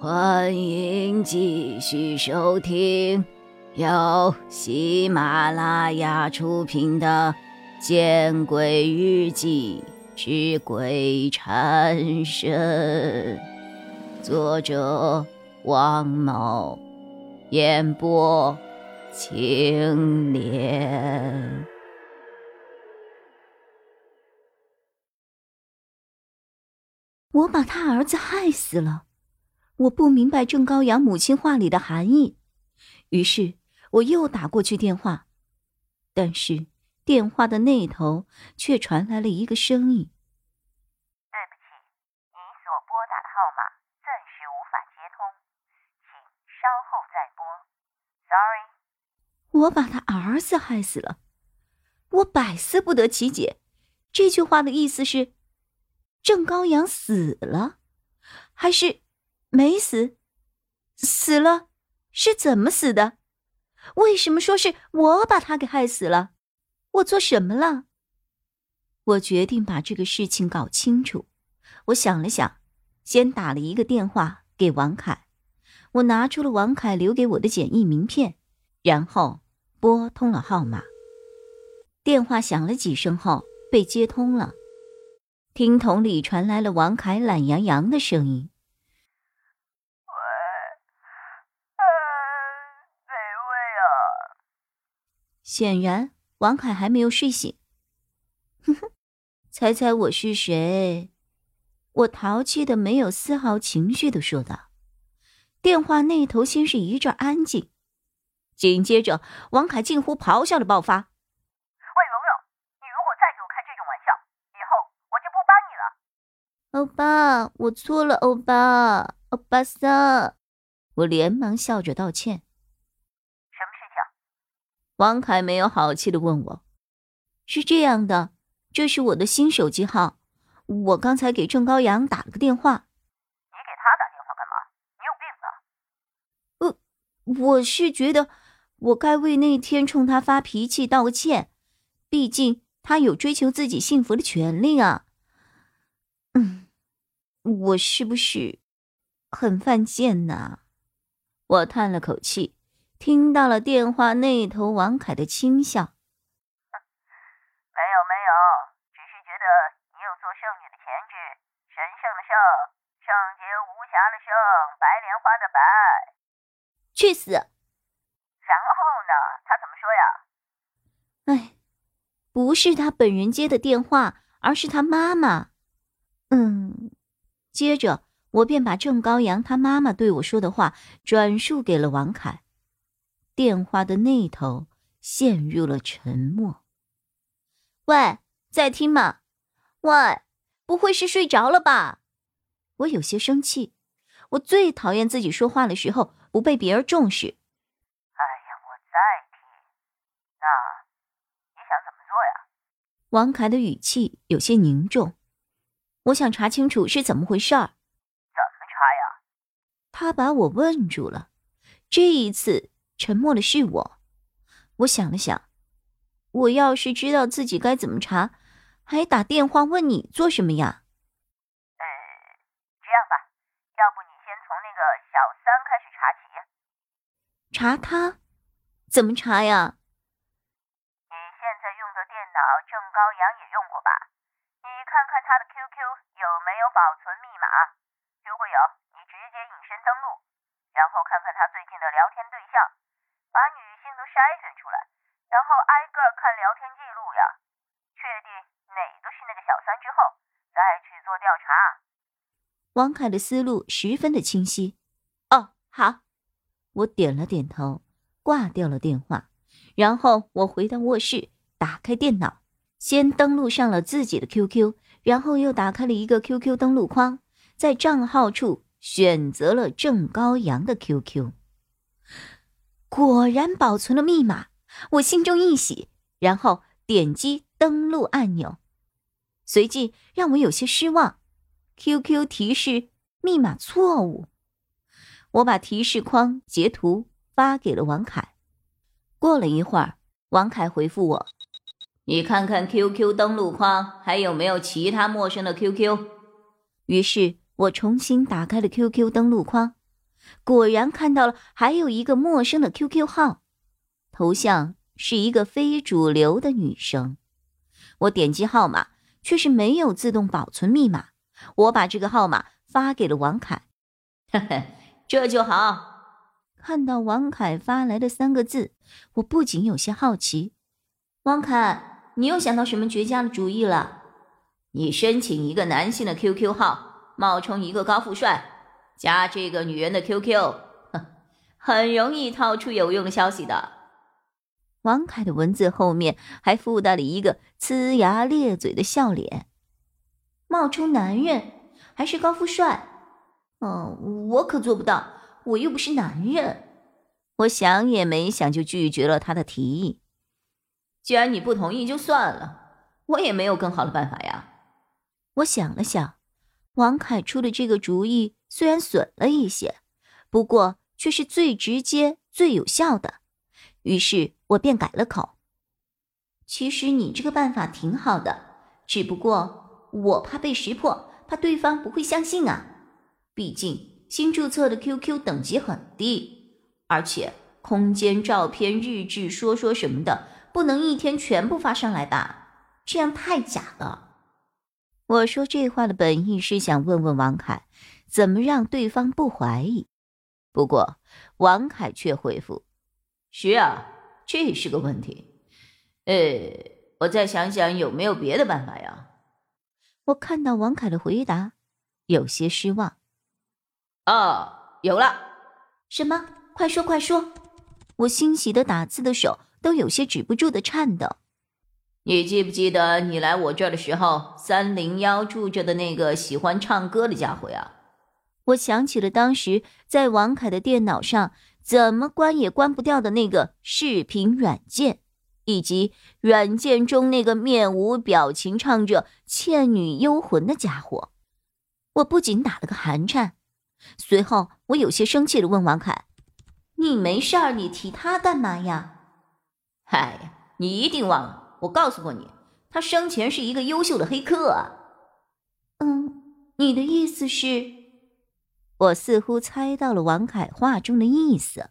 欢迎继续收听由喜马拉雅出品的《见鬼日记之鬼缠身》，作者王某，演播青莲。我把他儿子害死了。我不明白郑高阳母亲话里的含义，于是我又打过去电话，但是电话的那头却传来了一个声音：“对不起，你所拨打的号码暂时无法接通，请稍后再拨。Sorry。”我把他儿子害死了，我百思不得其解。这句话的意思是，郑高阳死了，还是？没死，死了，是怎么死的？为什么说是我把他给害死了？我做什么了？我决定把这个事情搞清楚。我想了想，先打了一个电话给王凯。我拿出了王凯留给我的简易名片，然后拨通了号码。电话响了几声后被接通了，听筒里传来了王凯懒洋洋的声音。显然，王凯还没有睡醒。哼哼，猜猜我是谁？我淘气的没有丝毫情绪的说道。电话那头先是一阵安静，紧接着王凯近乎咆哮的爆发：“魏蓉蓉，你如果再给我开这种玩笑，以后我就不帮你了。”欧巴，我错了，欧巴，欧巴桑。我连忙笑着道歉。王凯没有好气的问我：“是这样的，这是我的新手机号，我刚才给郑高阳打了个电话。你给他打电话干嘛？你有病吧？”“呃，我是觉得我该为那天冲他发脾气道个歉，毕竟他有追求自己幸福的权利啊。”“嗯，我是不是很犯贱呢？”我叹了口气。听到了电话那头王凯的轻笑，没有没有，只是觉得你有做圣女的潜质，神圣的圣，圣洁无瑕的圣，白莲花的白。去死！然后呢？他怎么说呀？哎，不是他本人接的电话，而是他妈妈。嗯，接着我便把郑高阳他妈妈对我说的话转述给了王凯。电话的那头陷入了沉默。喂，在听吗？喂，不会是睡着了吧？我有些生气。我最讨厌自己说话的时候不被别人重视。哎呀，我在听。那你想怎么做呀？王凯的语气有些凝重。我想查清楚是怎么回事儿。怎么查呀？他把我问住了。这一次。沉默的是我，我想了想，我要是知道自己该怎么查，还打电话问你做什么呀？呃，这样吧，要不你先从那个小三开始查起。查他？怎么查呀？你现在用的电脑，郑高阳也用过吧？你看看他的 QQ 有没有保存密码，如果有，你直接隐身登录，然后看看他最近的聊天对象。把女性都筛选出来，然后挨个看聊天记录呀，确定哪个是那个小三之后，再去做调查。王凯的思路十分的清晰。哦，好，我点了点头，挂掉了电话。然后我回到卧室，打开电脑，先登录上了自己的 QQ，然后又打开了一个 QQ 登录框，在账号处选择了郑高阳的 QQ。果然保存了密码，我心中一喜，然后点击登录按钮，随即让我有些失望，QQ 提示密码错误。我把提示框截图发给了王凯。过了一会儿，王凯回复我：“你看看 QQ 登录框还有没有其他陌生的 QQ。”于是我重新打开了 QQ 登录框，果然看到了还有一个陌生的 QQ 号，头像是一个非主流的女生。我点击号码，却是没有自动保存密码。我把这个号码发给了王凯，嘿嘿，这就好。看到王凯发来的三个字，我不仅有些好奇。王凯，你又想到什么绝佳的主意了？你申请一个男性的 QQ 号，冒充一个高富帅，加这个女人的 QQ，哼，很容易套出有用的消息的。王凯的文字后面还附带了一个呲牙咧嘴的笑脸。冒充男人还是高富帅？嗯，我可做不到，我又不是男人。我想也没想就拒绝了他的提议。既然你不同意，就算了，我也没有更好的办法呀。我想了想，王凯出的这个主意虽然损了一些，不过却是最直接、最有效的。于是我便改了口。其实你这个办法挺好的，只不过我怕被识破，怕对方不会相信啊。毕竟新注册的 QQ 等级很低，而且空间、照片、日志、说说什么的。不能一天全部发上来吧？这样太假了。我说这话的本意是想问问王凯，怎么让对方不怀疑。不过王凯却回复：“是啊，这是个问题。呃，我再想想有没有别的办法呀。”我看到王凯的回答，有些失望。哦，有了！什么？快说快说！我欣喜的打字的手。都有些止不住的颤抖。你记不记得你来我这儿的时候，三零幺住着的那个喜欢唱歌的家伙呀？我想起了当时在王凯的电脑上怎么关也关不掉的那个视频软件，以及软件中那个面无表情唱着《倩女幽魂》的家伙。我不仅打了个寒颤，随后我有些生气的问王凯：“你没事儿，你提他干嘛呀？”哎呀，你一定忘了，我告诉过你，他生前是一个优秀的黑客啊。嗯，你的意思是？我似乎猜到了王凯话中的意思。